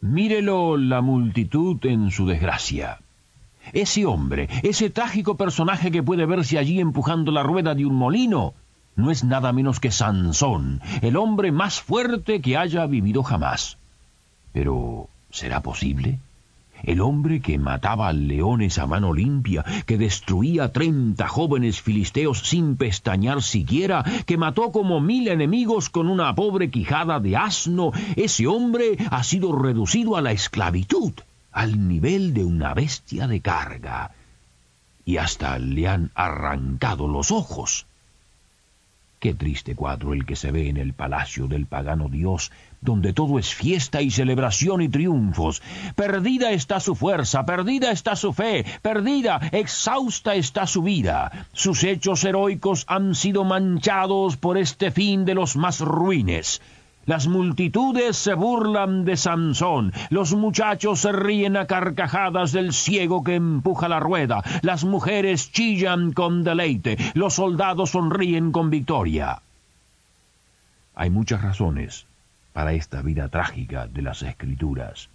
Mírelo la multitud en su desgracia. Ese hombre, ese trágico personaje que puede verse allí empujando la rueda de un molino, no es nada menos que Sansón, el hombre más fuerte que haya vivido jamás. Pero, ¿será posible? El hombre que mataba leones a mano limpia, que destruía treinta jóvenes filisteos sin pestañear siquiera, que mató como mil enemigos con una pobre quijada de asno, ese hombre ha sido reducido a la esclavitud, al nivel de una bestia de carga, y hasta le han arrancado los ojos. Qué triste cuadro el que se ve en el palacio del pagano dios, donde todo es fiesta y celebración y triunfos. Perdida está su fuerza, perdida está su fe, perdida, exhausta está su vida. Sus hechos heroicos han sido manchados por este fin de los más ruines. Las multitudes se burlan de Sansón, los muchachos se ríen a carcajadas del ciego que empuja la rueda, las mujeres chillan con deleite, los soldados sonríen con victoria. Hay muchas razones para esta vida trágica de las escrituras.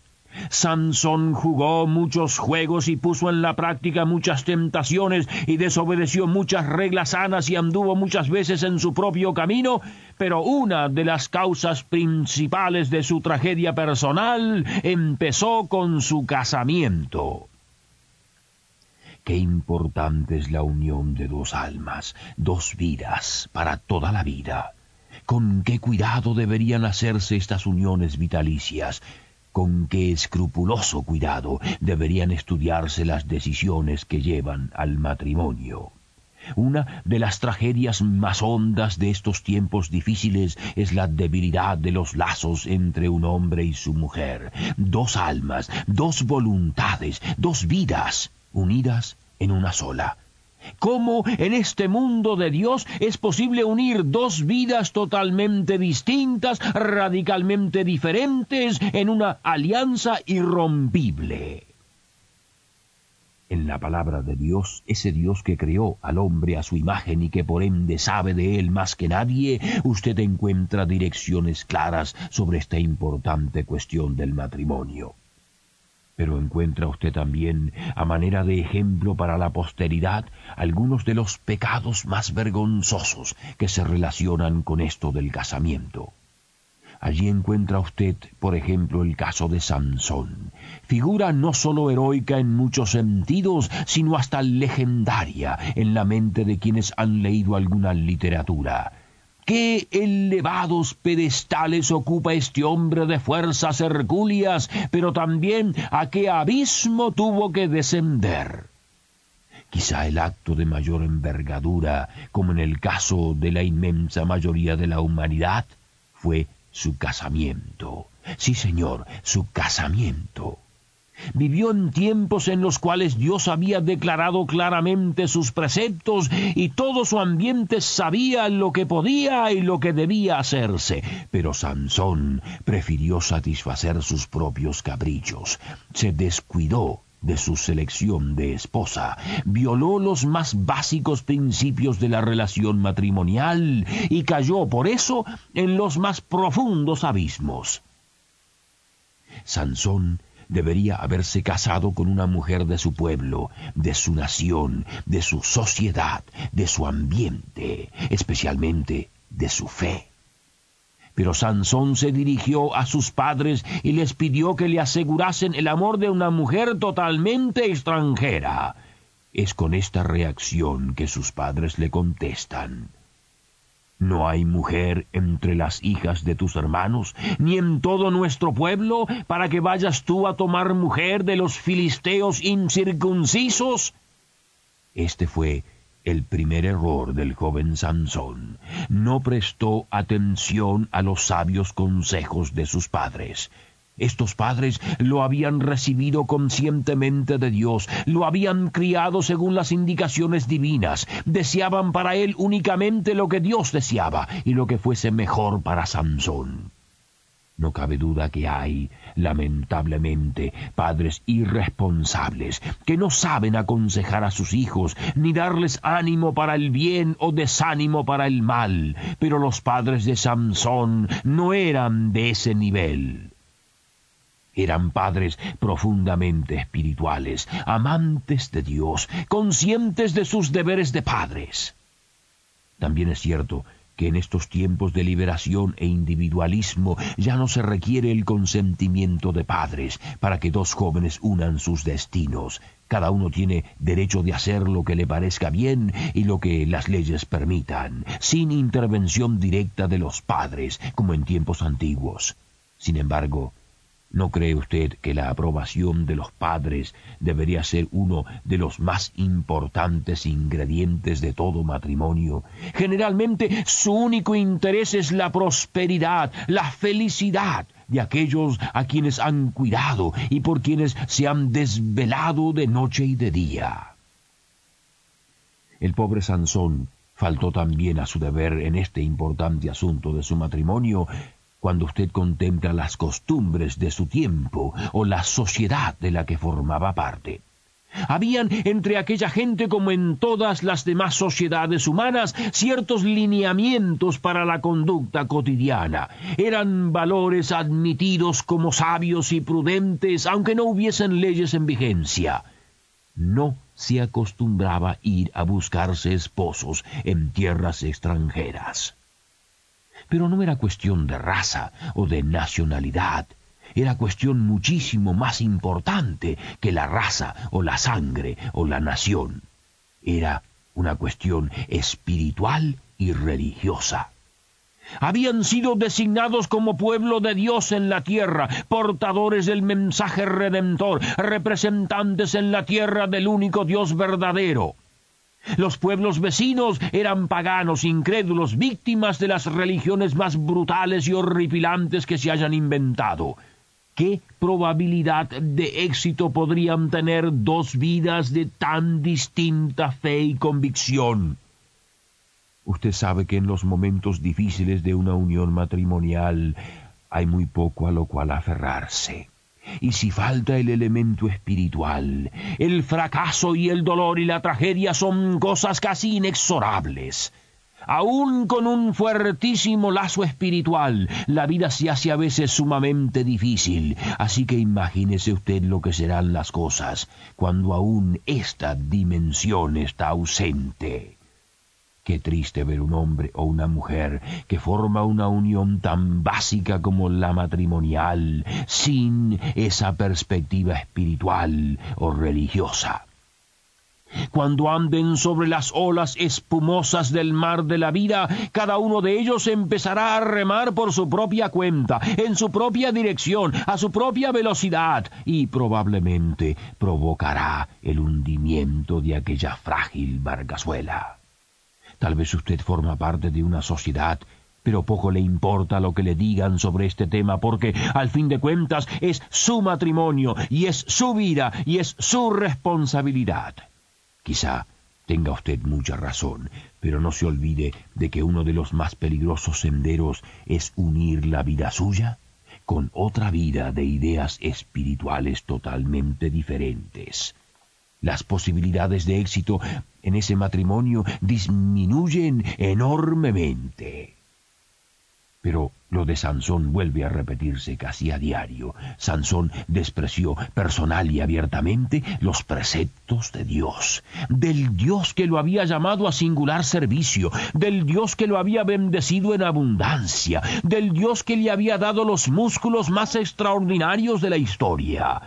Sansón jugó muchos juegos y puso en la práctica muchas tentaciones y desobedeció muchas reglas sanas y anduvo muchas veces en su propio camino, pero una de las causas principales de su tragedia personal empezó con su casamiento. Qué importante es la unión de dos almas, dos vidas para toda la vida. Con qué cuidado deberían hacerse estas uniones vitalicias con qué escrupuloso cuidado deberían estudiarse las decisiones que llevan al matrimonio. Una de las tragedias más hondas de estos tiempos difíciles es la debilidad de los lazos entre un hombre y su mujer. Dos almas, dos voluntades, dos vidas unidas en una sola. ¿Cómo en este mundo de Dios es posible unir dos vidas totalmente distintas, radicalmente diferentes, en una alianza irrompible? En la palabra de Dios, ese Dios que creó al hombre a su imagen y que por ende sabe de él más que nadie, usted encuentra direcciones claras sobre esta importante cuestión del matrimonio. Pero encuentra usted también, a manera de ejemplo para la posteridad, algunos de los pecados más vergonzosos que se relacionan con esto del casamiento. Allí encuentra usted, por ejemplo, el caso de Sansón, figura no sólo heroica en muchos sentidos, sino hasta legendaria en la mente de quienes han leído alguna literatura qué elevados pedestales ocupa este hombre de fuerzas hercúleas, pero también a qué abismo tuvo que descender. Quizá el acto de mayor envergadura, como en el caso de la inmensa mayoría de la humanidad, fue su casamiento. Sí, señor, su casamiento. Vivió en tiempos en los cuales Dios había declarado claramente sus preceptos y todo su ambiente sabía lo que podía y lo que debía hacerse. Pero Sansón prefirió satisfacer sus propios caprichos. Se descuidó de su selección de esposa, violó los más básicos principios de la relación matrimonial y cayó por eso en los más profundos abismos. Sansón debería haberse casado con una mujer de su pueblo, de su nación, de su sociedad, de su ambiente, especialmente de su fe. Pero Sansón se dirigió a sus padres y les pidió que le asegurasen el amor de una mujer totalmente extranjera. Es con esta reacción que sus padres le contestan. ¿No hay mujer entre las hijas de tus hermanos, ni en todo nuestro pueblo, para que vayas tú a tomar mujer de los filisteos incircuncisos? Este fue el primer error del joven Sansón. No prestó atención a los sabios consejos de sus padres. Estos padres lo habían recibido conscientemente de Dios, lo habían criado según las indicaciones divinas, deseaban para él únicamente lo que Dios deseaba y lo que fuese mejor para Sansón. No cabe duda que hay, lamentablemente, padres irresponsables que no saben aconsejar a sus hijos ni darles ánimo para el bien o desánimo para el mal, pero los padres de Sansón no eran de ese nivel. Eran padres profundamente espirituales, amantes de Dios, conscientes de sus deberes de padres. También es cierto que en estos tiempos de liberación e individualismo ya no se requiere el consentimiento de padres para que dos jóvenes unan sus destinos. Cada uno tiene derecho de hacer lo que le parezca bien y lo que las leyes permitan, sin intervención directa de los padres, como en tiempos antiguos. Sin embargo, ¿No cree usted que la aprobación de los padres debería ser uno de los más importantes ingredientes de todo matrimonio? Generalmente su único interés es la prosperidad, la felicidad de aquellos a quienes han cuidado y por quienes se han desvelado de noche y de día. El pobre Sansón faltó también a su deber en este importante asunto de su matrimonio cuando usted contempla las costumbres de su tiempo o la sociedad de la que formaba parte. Habían entre aquella gente como en todas las demás sociedades humanas ciertos lineamientos para la conducta cotidiana. Eran valores admitidos como sabios y prudentes, aunque no hubiesen leyes en vigencia. No se acostumbraba ir a buscarse esposos en tierras extranjeras. Pero no era cuestión de raza o de nacionalidad, era cuestión muchísimo más importante que la raza o la sangre o la nación. Era una cuestión espiritual y religiosa. Habían sido designados como pueblo de Dios en la tierra, portadores del mensaje redentor, representantes en la tierra del único Dios verdadero. Los pueblos vecinos eran paganos, incrédulos, víctimas de las religiones más brutales y horripilantes que se hayan inventado. ¿Qué probabilidad de éxito podrían tener dos vidas de tan distinta fe y convicción? Usted sabe que en los momentos difíciles de una unión matrimonial hay muy poco a lo cual aferrarse. Y si falta el elemento espiritual, el fracaso y el dolor y la tragedia son cosas casi inexorables. Aún con un fuertísimo lazo espiritual, la vida se hace a veces sumamente difícil, así que imagínese usted lo que serán las cosas cuando aún esta dimensión está ausente. Qué triste ver un hombre o una mujer que forma una unión tan básica como la matrimonial sin esa perspectiva espiritual o religiosa. Cuando anden sobre las olas espumosas del mar de la vida, cada uno de ellos empezará a remar por su propia cuenta, en su propia dirección, a su propia velocidad, y probablemente provocará el hundimiento de aquella frágil barcazuela. Tal vez usted forma parte de una sociedad, pero poco le importa lo que le digan sobre este tema porque, al fin de cuentas, es su matrimonio y es su vida y es su responsabilidad. Quizá tenga usted mucha razón, pero no se olvide de que uno de los más peligrosos senderos es unir la vida suya con otra vida de ideas espirituales totalmente diferentes las posibilidades de éxito en ese matrimonio disminuyen enormemente. Pero lo de Sansón vuelve a repetirse casi a diario. Sansón despreció personal y abiertamente los preceptos de Dios, del Dios que lo había llamado a singular servicio, del Dios que lo había bendecido en abundancia, del Dios que le había dado los músculos más extraordinarios de la historia.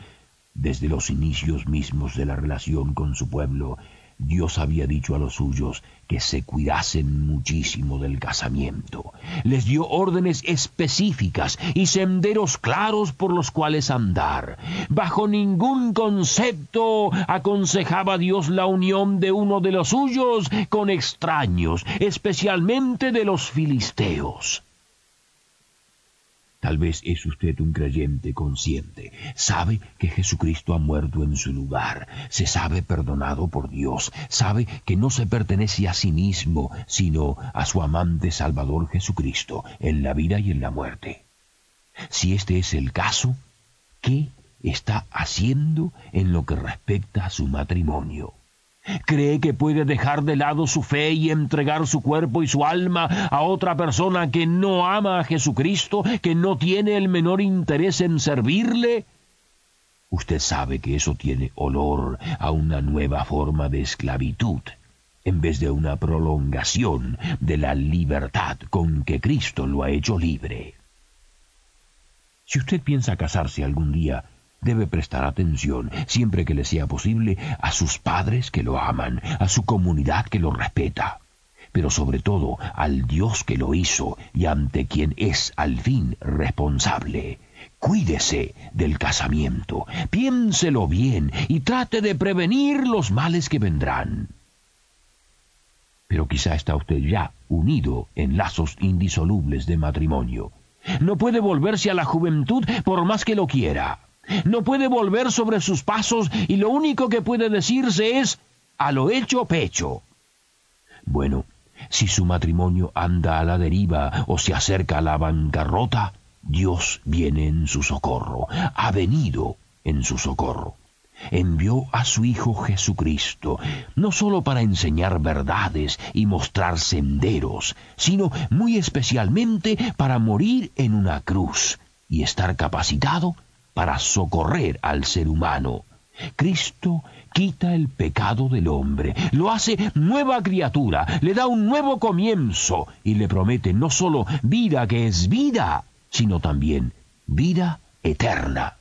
Desde los inicios mismos de la relación con su pueblo, Dios había dicho a los suyos que se cuidasen muchísimo del casamiento. Les dio órdenes específicas y senderos claros por los cuales andar. Bajo ningún concepto aconsejaba Dios la unión de uno de los suyos con extraños, especialmente de los filisteos. Tal vez es usted un creyente consciente. Sabe que Jesucristo ha muerto en su lugar. Se sabe perdonado por Dios. Sabe que no se pertenece a sí mismo, sino a su amante Salvador Jesucristo, en la vida y en la muerte. Si este es el caso, ¿qué está haciendo en lo que respecta a su matrimonio? Cree que puede dejar de lado su fe y entregar su cuerpo y su alma a otra persona que no ama a Jesucristo, que no tiene el menor interés en servirle? Usted sabe que eso tiene olor a una nueva forma de esclavitud, en vez de una prolongación de la libertad con que Cristo lo ha hecho libre. Si usted piensa casarse algún día, debe prestar atención, siempre que le sea posible, a sus padres que lo aman, a su comunidad que lo respeta, pero sobre todo al Dios que lo hizo y ante quien es al fin responsable. Cuídese del casamiento, piénselo bien y trate de prevenir los males que vendrán. Pero quizá está usted ya unido en lazos indisolubles de matrimonio. No puede volverse a la juventud por más que lo quiera. No puede volver sobre sus pasos y lo único que puede decirse es a lo hecho pecho. Bueno, si su matrimonio anda a la deriva o se acerca a la bancarrota, Dios viene en su socorro, ha venido en su socorro. Envió a su Hijo Jesucristo, no sólo para enseñar verdades y mostrar senderos, sino muy especialmente para morir en una cruz y estar capacitado para socorrer al ser humano. Cristo quita el pecado del hombre, lo hace nueva criatura, le da un nuevo comienzo y le promete no sólo vida que es vida, sino también vida eterna.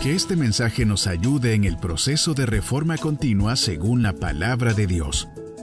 Que este mensaje nos ayude en el proceso de reforma continua según la palabra de Dios.